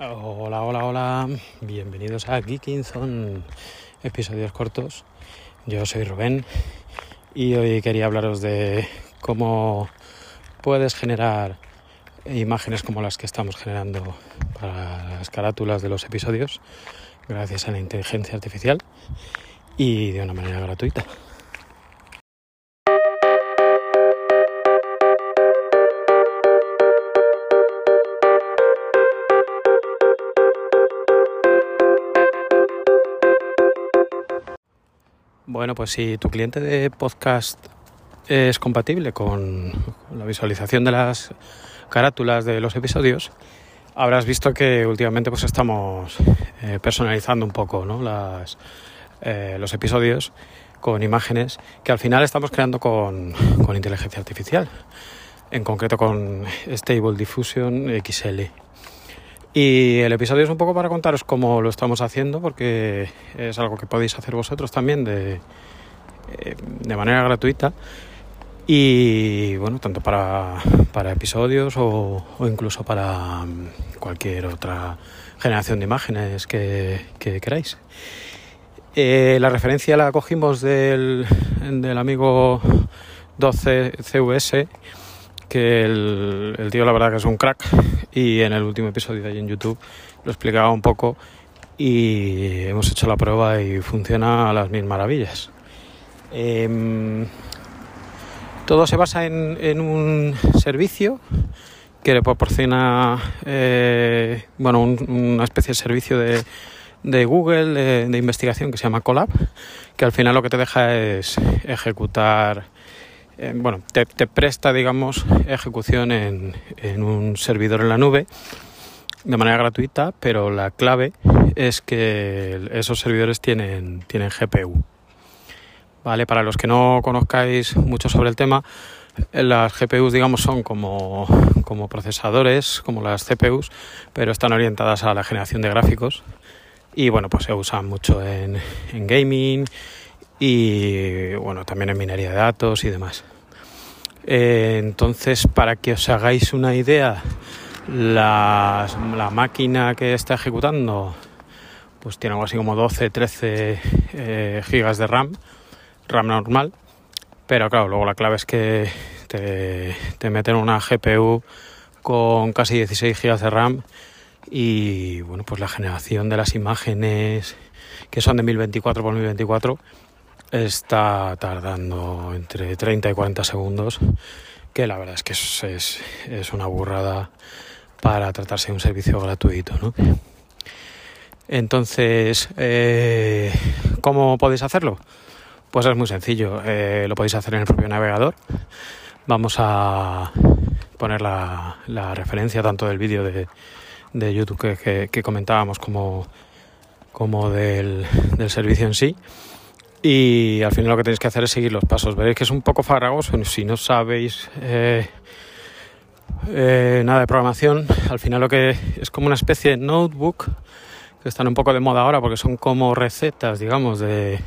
Hola, hola, hola. Bienvenidos a Geekinson, episodios cortos. Yo soy Rubén y hoy quería hablaros de cómo puedes generar imágenes como las que estamos generando para las carátulas de los episodios gracias a la inteligencia artificial y de una manera gratuita. Bueno, pues si tu cliente de podcast es compatible con la visualización de las carátulas de los episodios, habrás visto que últimamente pues estamos eh, personalizando un poco ¿no? las, eh, los episodios con imágenes que al final estamos creando con, con inteligencia artificial, en concreto con Stable Diffusion XL. Y el episodio es un poco para contaros cómo lo estamos haciendo, porque es algo que podéis hacer vosotros también de, eh, de manera gratuita. Y bueno, tanto para, para episodios o, incluso para mm, cualquier otra generación de imágenes que, queráis. Eh, la referencia la cogimos del, del amigo 12CVS que el, tío la verdad que es un crack y en el último episodio de ahí en YouTube lo explicaba un poco y hemos hecho la prueba y funciona a las mil maravillas. Em, todo se basa en, un servicio que le proporciona eh, bueno, una especie de servicio de, de Google de, investigación que se llama Colab, que al final lo que te deja es ejecutar bueno, te, presta, digamos, ejecución en, un servidor en la nube de manera gratuita, pero la clave es que esos servidores tienen, tienen GPU. Vale, para los que no conozcáis mucho sobre el tema, las GPUs, digamos, son como, como procesadores, como las CPUs, pero están orientadas a la generación de gráficos y bueno, pues se usan mucho en, en gaming y bueno, también en minería de datos y demás. Eh, entonces, para que os hagáis una idea, la, máquina que está ejecutando pues tiene algo así como 12, 13 eh, gigas de RAM, RAM normal, pero claro, luego la clave es que te, te meten una GPU con casi 16 gigas de RAM y bueno, pues la generación de las imágenes que son de 1024 por 1024 está tardando entre 30 y 40 segundos, que la verdad es que es, una burrada para tratarse de un servicio gratuito. ¿no? Entonces, eh, ¿cómo podéis hacerlo? Pues es muy sencillo, eh, lo podéis hacer en el propio navegador. Vamos a poner la, referencia tanto del vídeo de, YouTube que, comentábamos como, como del servicio en sí. Y al final lo que tenéis que hacer es seguir los pasos. Veréis que es un poco farragoso si no sabéis eh, eh, nada de programación. Al final lo que es como una especie de notebook que están un poco de moda ahora porque son como recetas, digamos, de,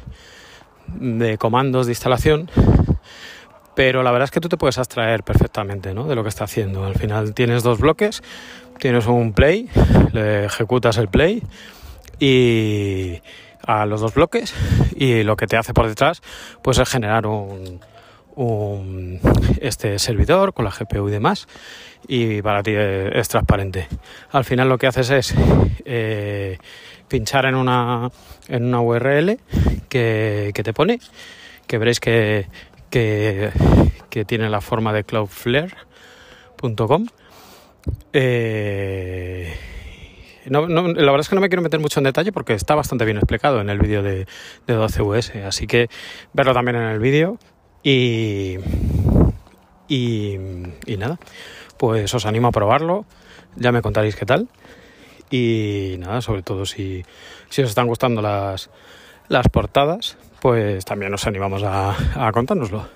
de comandos de instalación. Pero la verdad es que tú te puedes abstraer perfectamente de lo que está haciendo. Al final tienes dos bloques, tienes un play, le ejecutas el play y a los dos bloques y lo que te hace por detrás pues es generar un, este servidor con la GPU y demás y para ti es transparente. Al final lo que haces es eh, pinchar en una en una URL que, te pone que veréis que, que, que tiene la forma de cloudflare.com no, la verdad es que no me quiero meter mucho en detalle porque está bastante bien explicado en el vídeo de, 12US, así que verlo también en el vídeo y, y, nada, pues os animo a probarlo, ya me contaréis qué tal y nada, sobre todo si, si os están gustando las, las portadas, pues también os animamos a, a contárnoslo.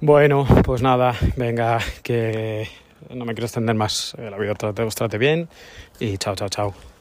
Bueno, pues nada, venga, que no me quiero extender más. La vida os trate bien y chao, chao, chao.